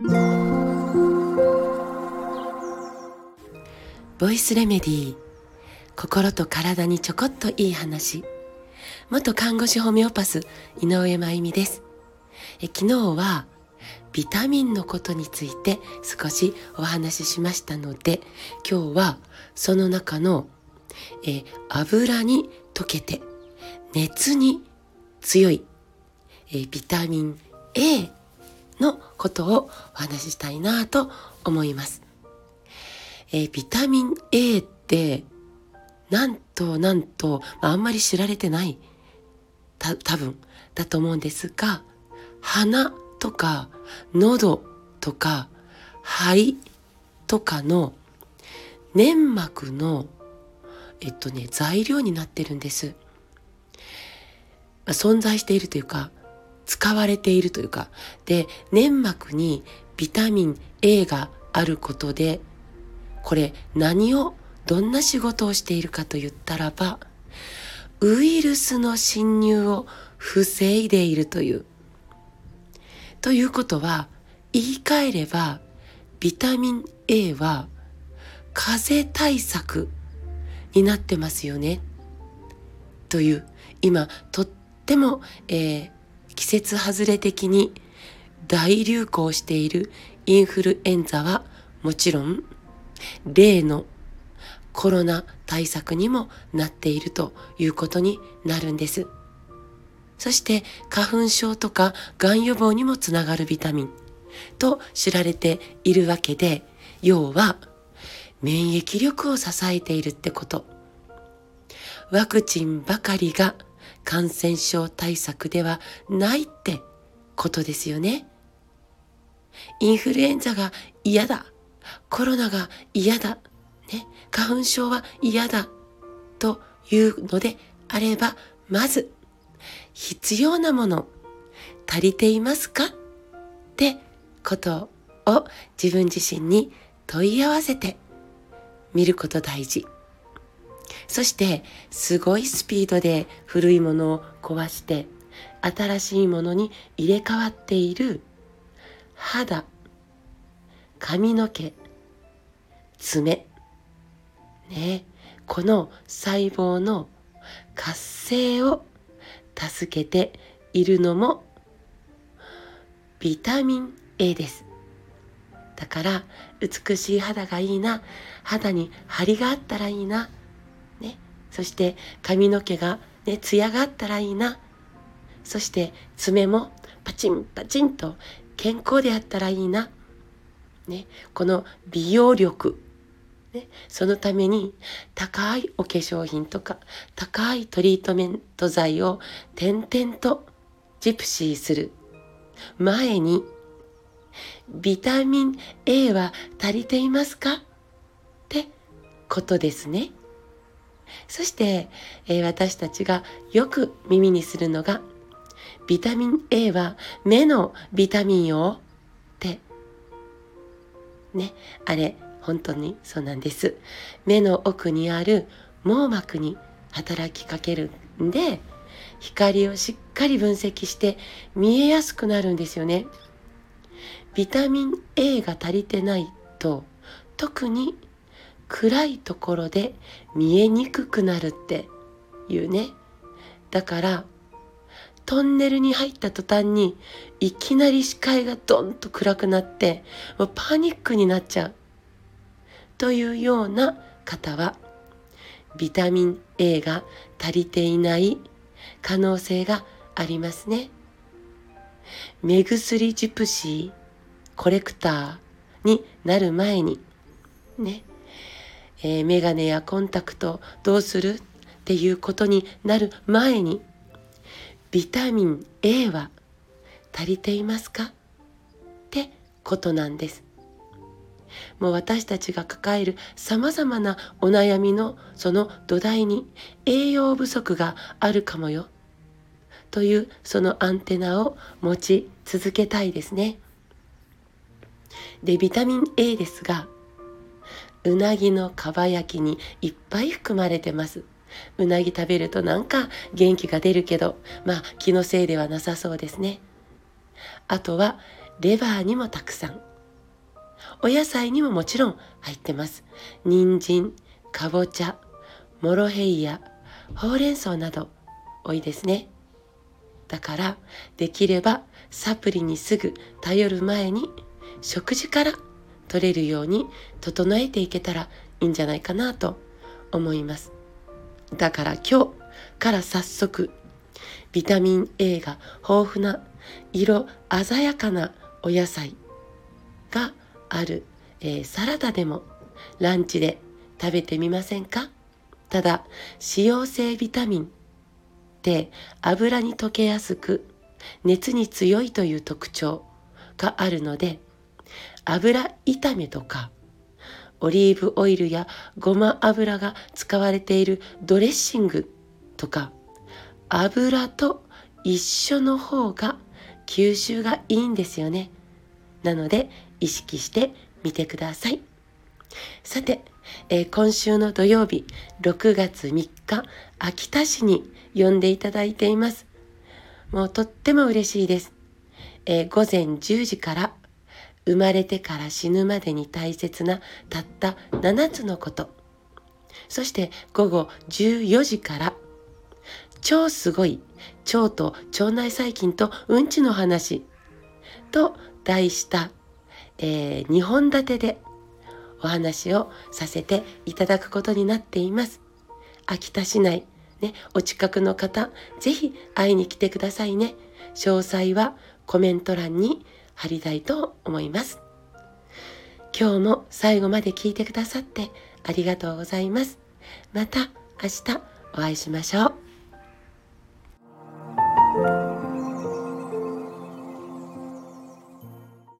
ボイスレメディー。心と体にちょこっといい話。元看護師ホメオパス井上真由美です。え昨日はビタミンのことについて少しお話ししましたので今日はその中のえ油に溶けて熱に強いえビタミン A のことをお話ししたいなと思います。えー、ビタミン A って、なんとなんと、あんまり知られてない、た、多分、だと思うんですが、鼻とか、喉とか、肺とかの粘膜の、えっとね、材料になってるんです。存在しているというか、使われているというか、で、粘膜にビタミン A があることで、これ何を、どんな仕事をしているかと言ったらば、ウイルスの侵入を防いでいるという。ということは、言い換えれば、ビタミン A は風邪対策になってますよね。という、今、とっても、えー、季節外れ的に大流行しているインフルエンザはもちろん例のコロナ対策にもなっているということになるんです。そして花粉症とかがん予防にもつながるビタミンと知られているわけで、要は免疫力を支えているってこと。ワクチンばかりが感染症対策ではないってことですよね。インフルエンザが嫌だ。コロナが嫌だ。ね。花粉症は嫌だ。というのであれば、まず、必要なもの、足りていますか？ってことを自分自身に問い合わせて見ること大事。そして、すごいスピードで古いものを壊して、新しいものに入れ替わっている肌、髪の毛、爪、ね、この細胞の活性を助けているのもビタミン A です。だから美しい肌がいいな、肌に張りがあったらいいな、そして髪の毛がね、艶があったらいいな。そして爪もパチンパチンと健康であったらいいな。ね、この美容力、ね、そのために高いお化粧品とか高いトリートメント剤を点々とジプシーする前にビタミン A は足りていますか？ってことですね。そして、えー、私たちがよく耳にするのが、ビタミン A は目のビタミンよって。ね、あれ、本当にそうなんです。目の奥にある網膜に働きかけるんで、光をしっかり分析して見えやすくなるんですよね。ビタミン A が足りてないと特に暗いところで見えにくくなるっていうね。だから、トンネルに入った途端にいきなり視界がドンと暗くなってもうパニックになっちゃうというような方はビタミン A が足りていない可能性がありますね。目薬ジプシーコレクターになる前にねえー、メガネやコンタクトどうするっていうことになる前にビタミン A は足りていますか？ってことなんです。もう私たちが抱える様々なお悩みのその土台に栄養不足があるかもよというそのアンテナを持ち続けたいですね。で、ビタミン A ですがうなぎのかば焼きにいっぱい含まれてます。うなぎ食べるとなんか元気が出るけど、まあ気のせいではなさそうですね。あとはレバーにもたくさんお野菜にももちろん入ってます。人参、かぼちゃ、モロヘイヤ、ほうれん草など多いですね。だからできればサプリにすぐ頼る前に食事から取れるように整えていけたらいいんじゃないかなと思います。だから今日から早速ビタミン A が豊富な色鮮やかなお野菜がある、えー、サラダでもランチで食べてみませんか？ただ脂溶性ビタミンって油に溶けやすく熱に強いという特徴があるので油炒めとかオリーブオイルやごま油が使われているドレッシングとか油と一緒の方が吸収がいいんですよね。なので意識してみてください。さて、えー、今週の土曜日6月3日秋田市に呼んでいただいています。もうとっても嬉しいです。えー、午前10時から生まれてから死ぬまでに大切なたった7つのこと。そして午後14時から超すごい腸と腸内細菌とうんちの話と題した、えー、2本立てでお話をさせていただくことになっています。秋田市内、ね、お近くの方、ぜひ会いに来てくださいね。詳細はコメント欄に貼りたいと思います。今日も最後まで聞いてくださってありがとうございます。また明日お会いしましょう。